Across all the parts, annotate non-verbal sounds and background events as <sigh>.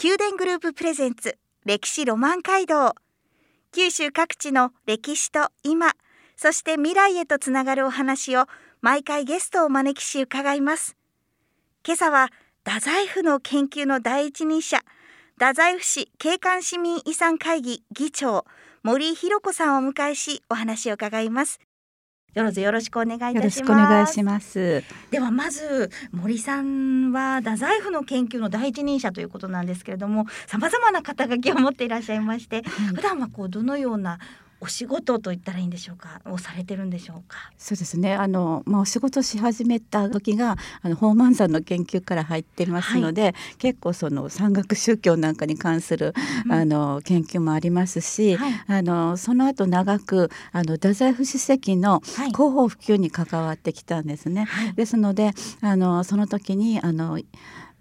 宮殿グループプレゼンツ歴史ロマン街道。九州各地の歴史と今そして未来へとつながるお話を毎回ゲストをお招きし伺います。今朝は太宰府の研究の第一人者太宰府市景観市民遺産会議議長森弘子さんをお迎えしお話を伺います。よろずよろしくお願いいたします。ではまず森さんは太宰府の研究の第一人者ということなんですけれども、さまざまな肩書きを持っていらっしゃいまして、普段はこうどのようなお仕事と言ったらいいんでしょうか？をされてるんでしょうか？そうですね。あの、まあ、お仕事し始めた時があの宝満山の研究から入ってますので、はい、結構その山岳宗教なんかに関する、うん、あの研究もありますし、はい、あのその後長くあの太宰府史跡の広報普及に関わってきたんですね。はい、ですのであのその時にあの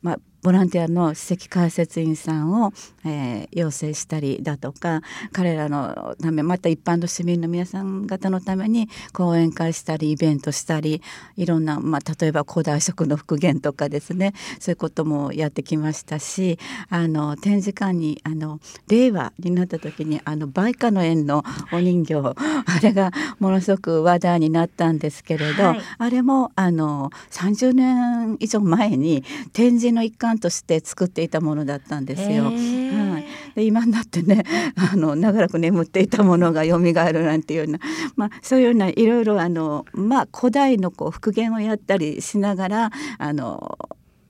まあ、ボランティアの史跡解説員さんを、えー、養成したりだとか彼らのためまた一般の市民の皆さん方のために講演会したりイベントしたりいろんな、まあ、例えば古代食の復元とかですねそういうこともやってきましたしあの展示館にあの令和になった時にあの梅花の園のお人形あれがものすごく話題になったんですけれど、はい、あれもあの30年以上前に展示の一環として作っていたものだったんですよ。はい、で今になってね <laughs> あの長らく眠っていたものが蘇るなんていうような、まあ、そういうようないろいろあの、まあ、古代のこう復元をやったりしながらあの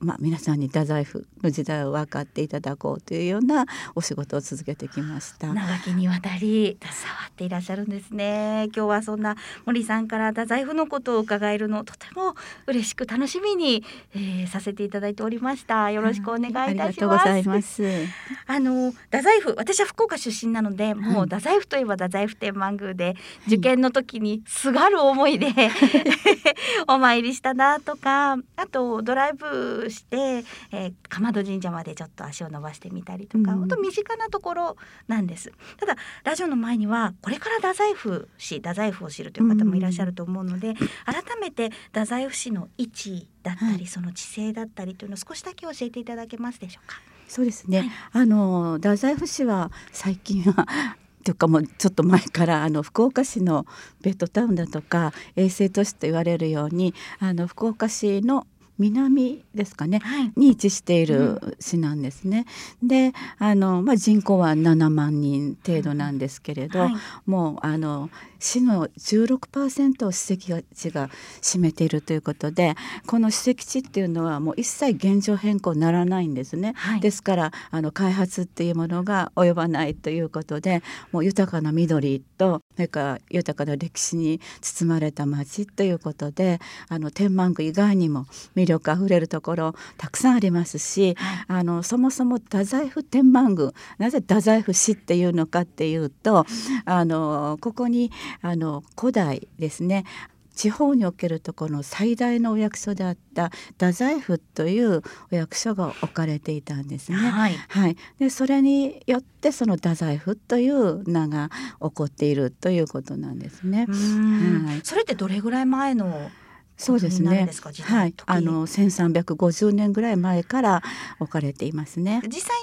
まあ、皆さんに太宰府の時代を分かっていただこうというようなお仕事を続けてきました。長きにわたり携わっていらっしゃるんですね。今日はそんな森さんから太宰府のことを伺えるのとても嬉しく楽しみに、えー、させていただいておりました。よろしくお願いいたします、ありがとうございます。あの太宰府私は福岡出身なのでもう太宰府といえば太宰府天満宮で、受験の時にすがる思いで <laughs> お参りしたなとかあとドライブして、えー、鎌戸神社までちょっと足を伸ばしてみたりとか、うん、本当身近なところなんです。ただラジオの前にはこれから太宰府市太宰府を知るという方もいらっしゃると思うので、うん、改めて太宰府市の位置だったり、はい、その地勢だったりというのを少しだけ教えていただけますでしょうか？そうですね、はい、あの太宰府市は最近は <laughs> というかもうちょっと前からあの福岡市のベッドタウンだとか衛星都市と言われるようにあの福岡市の南ですかね、はい、に位置している市なんですね。うん、であの、まあ、人口は7万人程度なんですけれど、はい、もうあの市の16%を史跡地が占めているということでこの史跡地っていうのはもう一切現状変更ならないんですね。はい、ですからあの開発っていうものが及ばないということでもう豊かな緑とそれから豊かな歴史に包まれた町ということであの天満宮以外にも魅力あふれるところたくさんありますし、はい、あのそもそも太宰府天満宮なぜ太宰府市っていうのかっていうとあのここにあの古代ですね。地方におけるところの最大のお役所であった太宰府というお役所が置かれていたんですね。はい、はい、でそれによってその太宰府という名が起こっているということなんですね。はい、それってどれぐらい前のそうですね。はい、あの1350年ぐらい前から置かれていますね。実際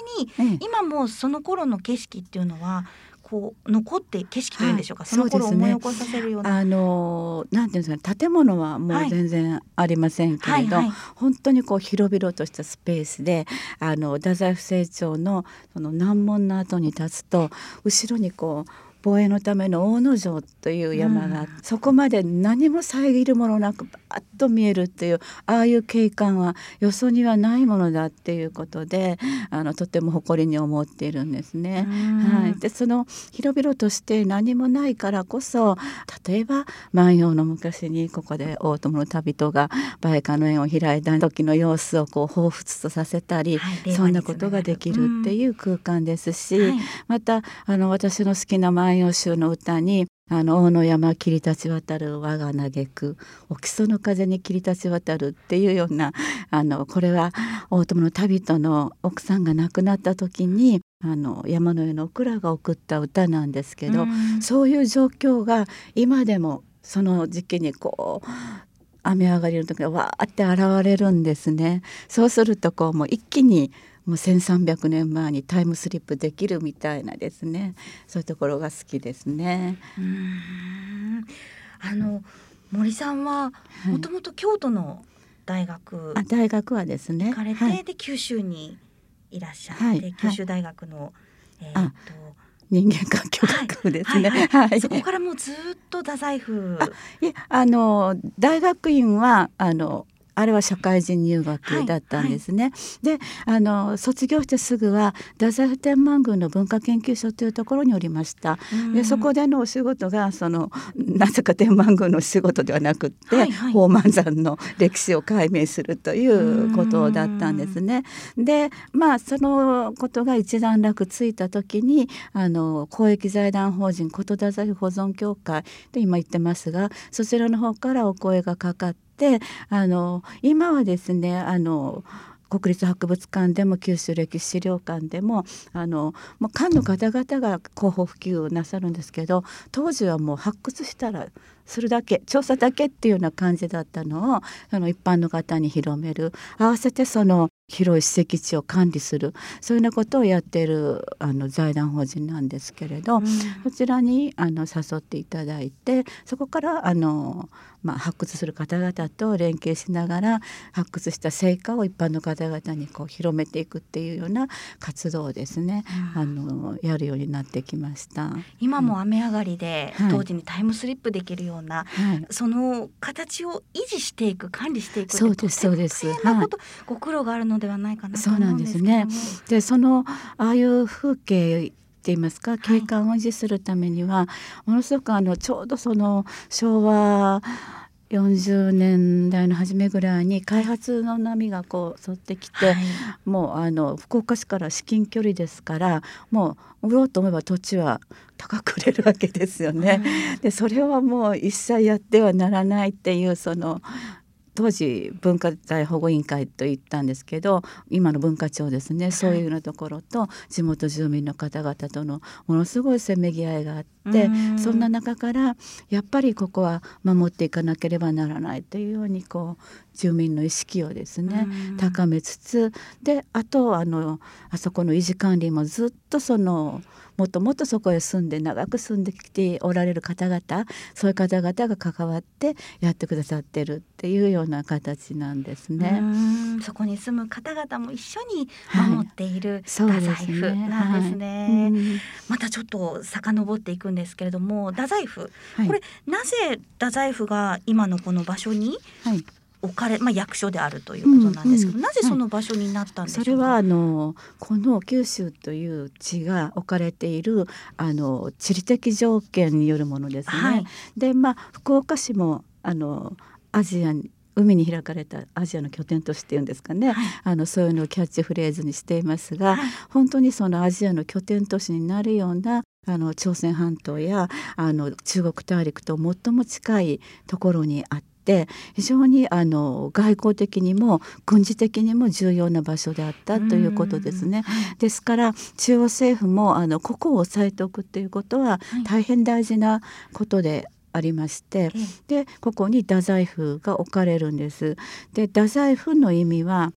に今もその頃の景色っていうのはこう残って景色というんでしょうか、はい、その頃思い起こさせるような。うね、あのなんていうんですか建物はもう全然ありませんけれど、はいはいはい、本当にこう広々としたスペースであの太宰府政庁のその難問の後に立つと後ろにこう防衛のための大野城という山が、うん、そこまで何も遮るものなくバッと見えるっていうああいう景観はよそにはないものだっていうことであのとても誇りに思っているんですね。はい、でその広々として何もないからこそ例えば万葉の昔にここで大友の旅人が梅花の縁を開いた時の様子をこう彷彿とさせたり、はい、そんなことができるっていう空間ですし、はい、またあの私の好きな万葉集の歌にあの大野山切り立ち渡る我が嘆くお木曽の風に切り立ち渡るっていうようなあのこれは大友の旅人の奥さんが亡くなった時にあの山の上のオクラが送った歌なんですけど、うそういう状況が今でもその時期にこう雨上がりの時がわーって現れるんですね。そうするとこうもう一気にもう1,300年前にタイムスリップできるみたいなですね。そういうところが好きですね。うん。あの森さんはもともと京都の大学、はい、大学はですね。行かれて、はい、で九州にいらっしゃって、はい、九州大学の、えー、っと人間環境学ですね。はい、そこからもうずっと太宰府。いえ、あの大学院はあのあれは社会人入学だったんですね。はいはい、であの卒業してすぐは太宰府天満宮の文化研究所というところにおりました。でそこでのお仕事がそのなぜか天満宮の仕事ではなくって、はいはい、宝満山の歴史を解明するということだったんですね。でまあそのことが一段落ついた時にあの公益財団法人琴太宰府保存協会で今言ってますがそちらの方からお声がかかってであの今はですねあの国立博物館でも九州歴史資料館でもあのもう館の方々が広報普及をなさるんですけど当時はもう発掘したらするだけ調査だけっていうような感じだったのをその一般の方に広める。合わせてその広い史跡地を管理する。そういうようなことをやっているあの財団法人なんですけれど、うん、そちらにあの誘っていただいてそこからあの、まあ、発掘する方々と連携しながら発掘した成果を一般の方々にこう広めていくっていうような活動をですね、うん、あのやるようになってきました。今も雨上がりで、うん、当時にタイムスリップできるような、はい、その形を維持していく管理していくそうですそうです。はい、ご苦労があるのではないかなそうなんですね。でそのああいう風景って言いますか景観を維持するためには、はい、ものすごくあのちょうどその昭和40年代の初めぐらいに開発の波がこう沿ってきて、はい、もうあの福岡市から至近距離ですからもう売ろうと思えば土地は高く売れるわけですよね。でそれはもう一切やってはならないっていうその当時文化財保護委員会と言ったんですけど今の文化庁ですねそういうようなところと地元住民の方々とのものすごいせめぎ合いがあってそんな中からやっぱりここは守っていかなければならないというようにこう住民の意識をですね高めつつであとあのあそこの維持管理もずっとそのもっともっとそこへ住んで長く住んできておられる方々そういう方々が関わってやってくださってるっていうような形なんですね。そこに住む方々も一緒に守っている、太宰府なんですね。はい、またちょっと遡っていくんですけれども太宰府、はい、これなぜ太宰府が今のこの場所に置かれ、まあ、役所であるということなんですけど、うんうん、なぜその場所になったんでしょうか、はい、それはあのこの九州という地が置かれているあの地理的条件によるものですね。はい、でまあ福岡市もあのアジアに海に開かれたアジアの拠点としていうんですかね、はい、あのそういうのをキャッチフレーズにしていますが、はい、本当にそのアジアの拠点都市になるようなあの朝鮮半島やあの中国大陸と最も近いところにあって。非常にあの外交的にも軍事的にも重要な場所であったということですね。ですから中央政府もあのここを押さえておくっていうことは大変大事なことでありまして、でここに太宰府が置かれるんです。で太宰府の意味は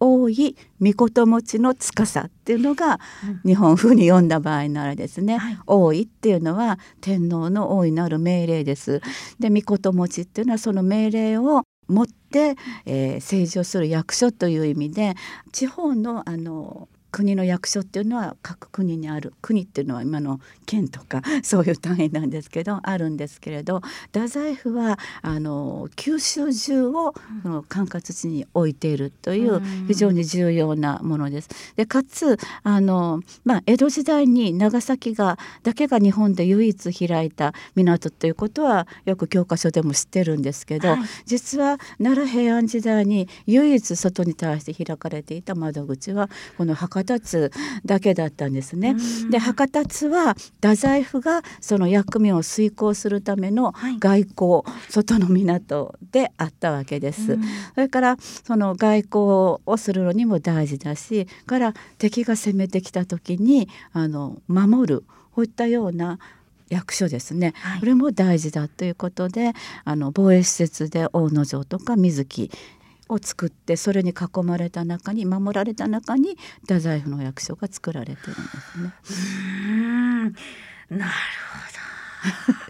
多い御事持ちの司っていうのが日本風に読んだ場合ならですね、はい、多いっていうのは天皇の大いなる命令です。で御事持ちっていうのはその命令を持って、えー、政治をする役所という意味で地方のあの国の役所っていうのは各国にある。国っていうのは今の県とか <laughs> そういう単位なんですけどあるんですけれど太宰府はあの九州中をその管轄地に置いているという非常に重要なものです。でかつあの、まあ、江戸時代に長崎がだけが日本で唯一開いた港ということはよく教科書でも知ってるんですけど、はい、実は奈良平安時代に唯一外に対して開かれていた窓口はこの博多津だけだったんですね。で博多津は太宰府がその役目を遂行するための外交、はい、外の港であったわけです。それからその外交をするのにも大事だしから敵が攻めてきた時にあの守るこういったような役所ですね、はい、これも大事だということであの防衛施設で大野城とか水木を作ってそれに囲まれた中に守られた中に太宰府の役所が作られてるんですね。うんなるほど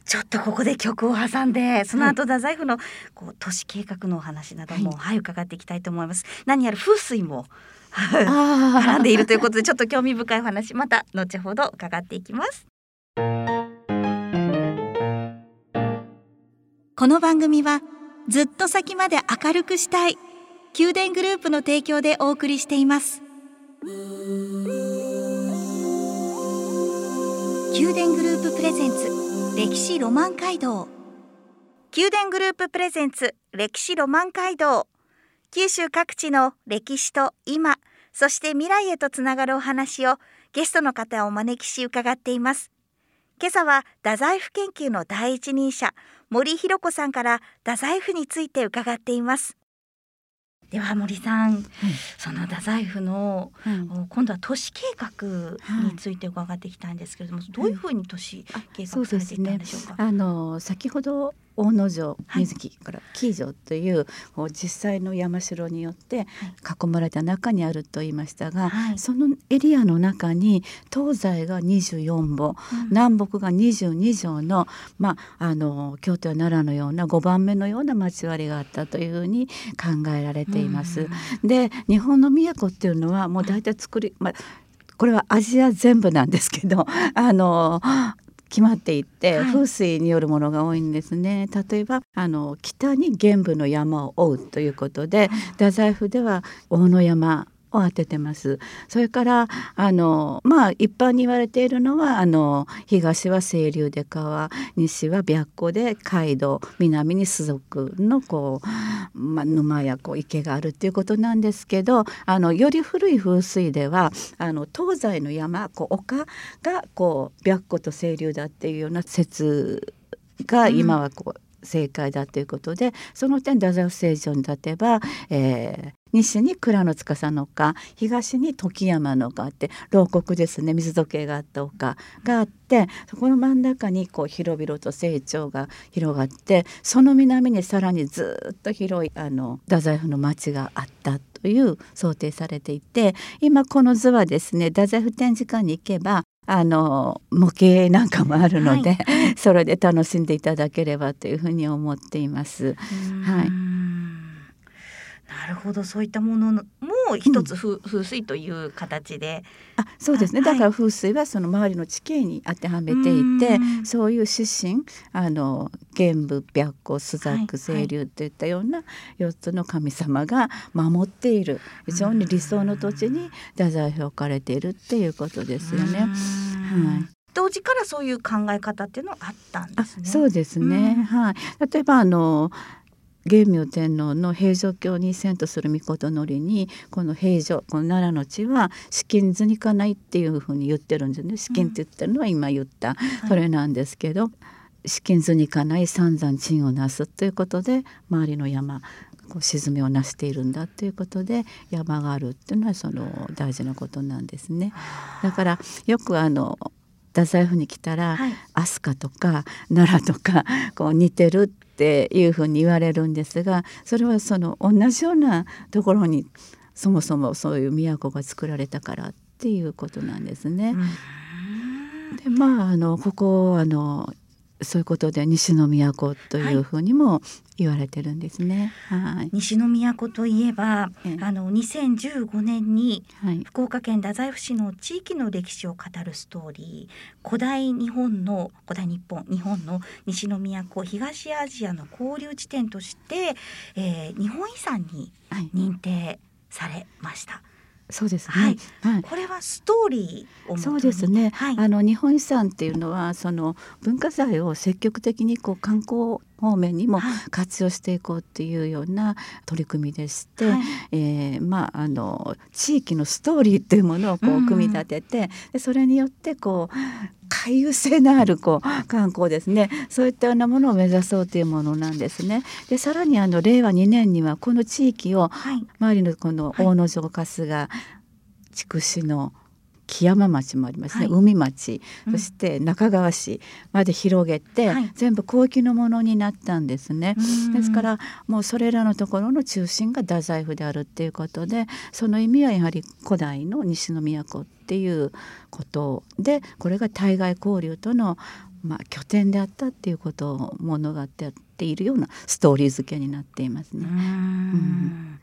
<laughs> ちょっとここで曲を挟んでその後太宰府のこう都市計画のお話なども、はい、はい、伺っていきたいと思います。何やら風水も <laughs> <laughs> 絡んでいるということでちょっと興味深いお話また後ほど伺っていきます。この番組はずっと先まで明るくしたい。宮殿グループの提供でお送りしています。宮殿グループプレゼンツ歴史ロマン街道。宮殿グループプレゼンツ歴史ロマン街道。九州各地の歴史と今そして未来へとつながるお話をゲストの方をお招きし伺っています。今朝は太宰府研究の第一人者森弘子さんから太宰府について伺っています。では森さん、はい、その太宰府の、はい、今度は都市計画について伺っていきたいんですけれども、はい、どういうふうに都市計画されていったんでしょうか？うね、あの先ほど大野城水木から紀伊城という、はい、実際の山城によって囲まれた中にあると言いましたが、はい、そのエリアの中に東西が24本、うん、南北が22条の,、まあ、あの京都や奈良のような5番目のような町割りがあったというふうに考えられています。うん、で日本の都っていうのはもう大体作り、まあこれはアジア全部なんですけどあの決まっていて、はい、風水によるものが多いんですね。例えばあの北に玄武の山を追うということで、太宰府では大野山を当ててます。それからあのまあ一般に言われているのはあの東は清流で川西は白湖で街道南に水族のこう、まあ、沼やこう池があるっていうことなんですけどあのより古い風水ではあの東西の山こう丘がこう白湖と清流だっていうような説が今はこう、うん正解だということでその点太宰府成城に立てば、えー、西に蔵の司の丘東に時山の丘って牢獄ですね水時計があった丘があってそこの真ん中にこう広々と成長が広がってその南にさらにずっと広いあの太宰府の町があったという想定されていて今この図はですね太宰府展示館に行けばあの模型なんかもあるので、はい、<laughs> それで楽しんでいただければというふうに思っています。はい。なるほどそういったものも一つ風,、風水という形であそうですねだから風水はその周りの地形に当てはめていてそういう指針あの玄武白虎朱雀清流といったような4つの神様が守っている非常に理想の土地に太宰府置かれているっていうことですよね。はい当時からそういう考え方っていうのはあったんですね。そうですね。はい。例えばあの元明天皇の平城京に遷都する御事のりにこの平城この奈良の地は資金図にかないっていうふうに言ってるんですね。資金って言ってるのは今言った、それなんですけど、資金図にかない三山鎮をなすということで周りの山こう沈みをなしているんだということで山があるっていうのはその大事なことなんですね。だからよくあの太宰府に来たら、はい、飛鳥とか奈良とかこう似てるっていうふうに言われるんですがそれはその同じようなところにそもそもそういう都が作られたからっていうことなんですね。でまああのここあのそういうことで西の都というふうにも言われてるんですね。はい、西の都といえば、ええ、あの2015年に福岡県太宰府市の地域の歴史を語るストーリー古代日本の古代日本日本の西の都東アジアの交流地点として、えー、日本遺産に認定されました。はいそうですね、はい、これはストーリーそうですね、はい、あの日本遺産っていうのはその文化財を積極的にこう観光方面にも活用していこうっていうような取り組みでして、はい、えー、まああの地域のストーリーっていうものをこう組み立てて、でそれによってこう回遊性のあるこう観光ですね。そういったようなものを目指そうというものなんですね。でさらにあの令和2年にはこの地域を、周りのこの大野城春日筑紫の木山町もありますね、はい、海町、そして中川市まで広げて、はい、全部公域のものになったんですね。ですからもうそれらのところの中心が太宰府であるっていうことでその意味はやはり古代の西の都っていうことでこれが対外交流とのまあ、拠点であったっていうことを物語っているようなストーリー付けになっていますね。うん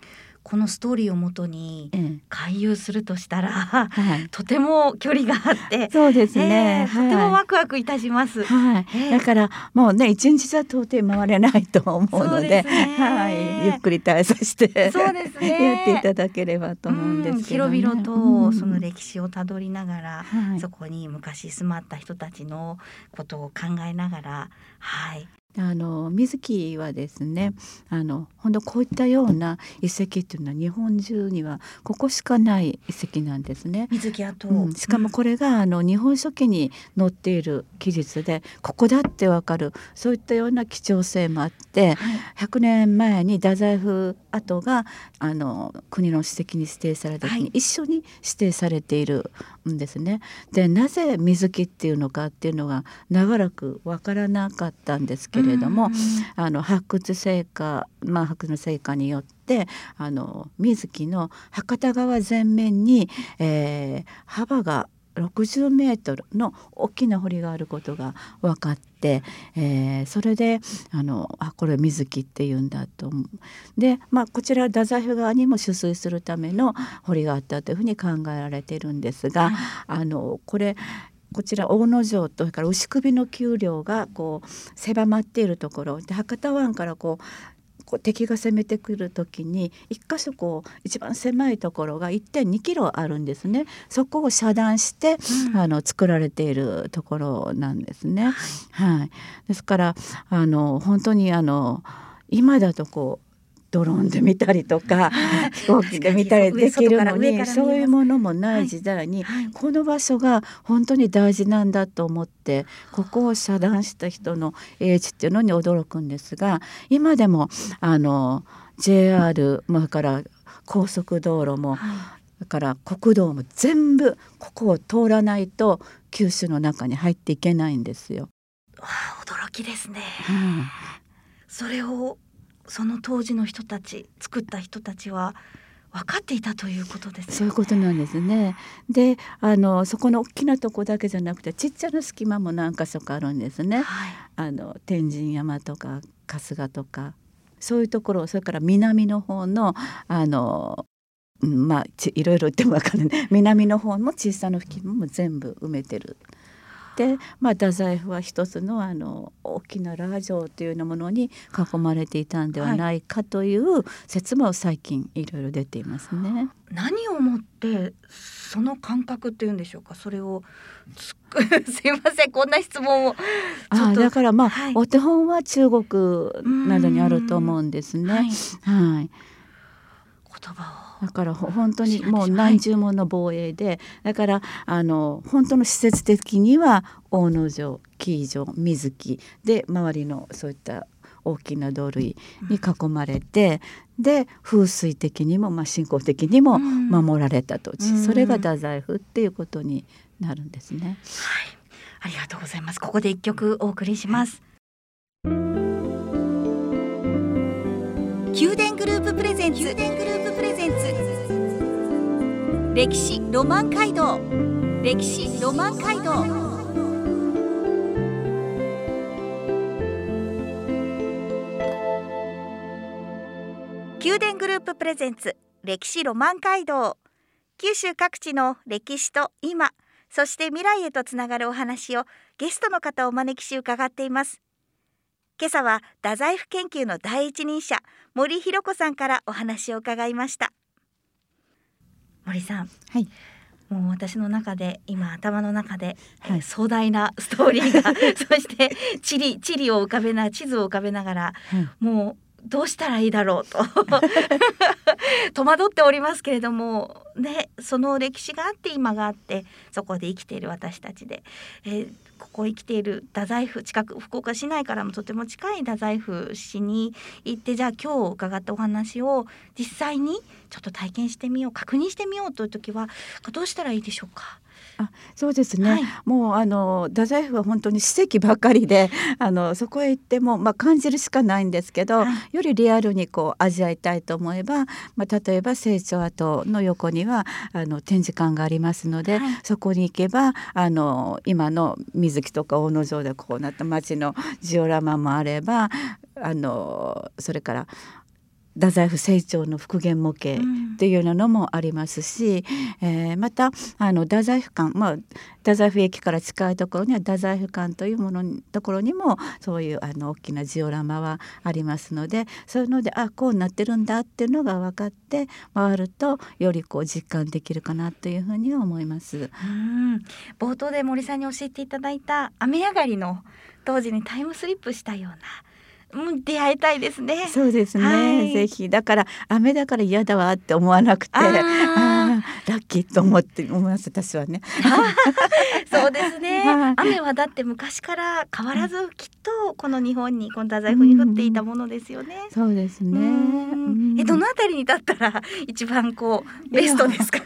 このストーリーをもとに回遊するとしたら、はい、とても距離があってそうですね、えー、とてもワクワクいたします、はい。えー、だからもうね一日じゃ到底回れないと思うので、ね、はい、ゆっくり耐えさせてそうですね。やっていただければと思うんですけど、ね、広々とその歴史をたどりながら、うん、そこに昔住まった人たちのことを考えながらはいあの水木はですねあの本当こういったような遺跡っていうのは日本中にはここしかない遺跡なんですね。水木跡、うん、しかもこれがあの日本書紀に載っている記述でここだってわかるそういったような貴重性もあって、はい、100年前に太宰府跡があの国の史跡に指定された時に一緒に指定されているんですね。でなぜ水木っていうのかっていうのが長らくわからなかったんですけれども、あの発掘成果、まあ、発掘の成果によってあの水木の博多川全面に、えー、幅が60メートルの大きな堀があることが分かって、えー、それであのあこれ水木っていうんだと思う。で、まあ、こちら太宰府側にも取水するための堀があったというふうに考えられているんですが、あのこれこちら大野城とそれから牛首の丘陵がこう狭まっているところ。で博多湾からこうこう敵が攻めてくる時に一箇所こう一番狭いところが1.2キロあるんですね。そこを遮断して、うん、あの作られているところなんですね。はい、ですからあの本当にあの今だとこうドローンで見たりとか飛行機で見たりできるのにそういうものもない時代に、この場所が本当に大事なんだと思ってここを遮断した人の英知っていうのに驚くんですが今でもあの JR まあから高速道路も、だから国道も全部ここを通らないと九州の中に入っていけないんですよ。わあ驚きですね。うん、それをその当時の人たち作った人たちは分かっていたということです、ね、そういうことなんですね。で、あのそこの大きなとこだけじゃなくてちっちゃな隙間も何か所かあるんですね。はい、あの天神山とか春日とかそういうところそれから南の方のあのまあいろいろ言っても分かるね南の方も小さな隙間も全部埋めてるで、まあ、太宰府は一つのあの大きなラー城というようなものに囲まれていたんではないかという説も最近いろいろ出ていますね。何をもってその感覚っていうんでしょうか？それを <laughs> すいませんこんな質問をあだからまあ、はい、お手本は中国などにあると思うんですね。はい、はい、だから本当にもう何十もの防衛でだからあの本当の施設的には大野城紀伊城水木で周りのそういった大きな土塁に囲まれて、うん、で風水的にも、まあ、信仰的にも守られた土地、うん、それが太宰府っていうことになるんですね。はい、ありがとうございます。ここで一曲お送りします。宮殿宮殿グループプレゼンツ。歴史ロマン街道。歴史ロマン街道。宮殿グループプレゼンツ。歴史ロマン街道。九州各地の歴史と今そして未来へとつながるお話をゲストの方をお招きし伺っています。今朝は太宰府研究の第一人者森弘子さんからお話を伺いました。森さんはい。もう私の中で今頭の中で、はい、壮大なストーリーが <laughs> そして地理地理を浮かべな地図を浮かべながら、はい、もうどうしたらいいだろうと。<laughs> 戸惑っておりますけれどもねその歴史があって今があってそこで生きている私たちで、えー、ここ生きている太宰府近く福岡市内からもとても近い太宰府市に行ってじゃあ今日伺ったお話を実際にちょっと体験してみよう確認してみようという時はどうしたらいいでしょうか？あそうですね、はい、もうあの太宰府は本当に史跡ばっかりで <laughs> あのそこへ行っても、まあ、感じるしかないんですけど、はい、よりリアルにこう味わいたいと思えば、まあ、例えば成長跡の横にはあの展示館がありますので、はい、そこに行けばあの今の水木とか大野城でこうなった町のジオラマもあればあのそれから太宰府成長の復元模型っていうようなのもありますし、うん、えー、またあの太宰府館、まあ、太宰府駅から近いところには太宰府館というものところにもそういうあの大きなジオラマはありますのでそういうのであこうなってるんだっていうのが分かって回るとよりこう実感できるかなというふうには思います。うん冒頭で森さんに教えていただいた雨上がりの当時にタイムスリップしたようなうん、出会いたいですね。そうですね、はい、ぜひだから雨だから嫌だわって思わなくてああラッキーと思って思います私はね。<laughs> そうですね、<laughs> 雨はだって昔から変わらずきっとこの日本にこの太宰府に降っていたものですよね。うそうですね。えどのあたりに立ったら一番こうベストですか？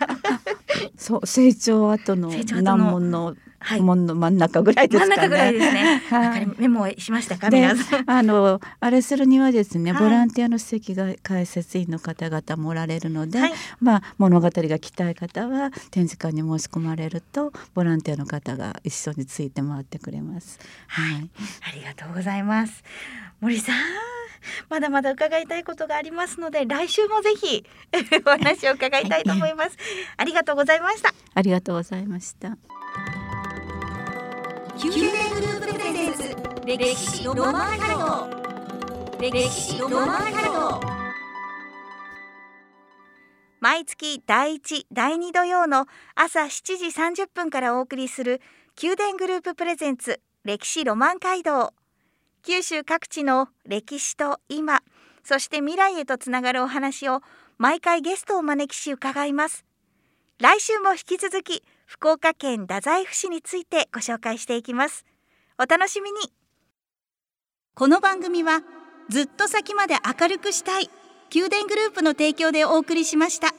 そう成長後の <laughs> 難問のはい、門の真ん中ぐらいですかね。真ん中ぐらいですね。<laughs> はい、メモしましたか皆さん。あのあれするにはですね、ボランティアの席が解説員の方々もおられるので、はい、まあ物語が来たい方は展示館に申し込まれるとボランティアの方が一緒について回ってくれます。はい、ありがとうございます。森さん。まだまだ伺いたいことがありますので来週もぜひ <laughs> お話を伺いたいと思います、ありがとうございましたありがとうございました宮殿グループプレゼンツ歴史ロマンハルト歴史ロマンハルト毎月第1第2土曜の朝7時30分からお送りする宮殿グループプレゼンツ歴史ロマン街道。九州各地の歴史と今そして未来へとつながるお話を毎回ゲストをお招きし伺います。来週も引き続き福岡県太宰府市についてご紹介していきますお楽しみにこの番組はずっと先まで明るくしたい宮殿グループの提供でお送りしました。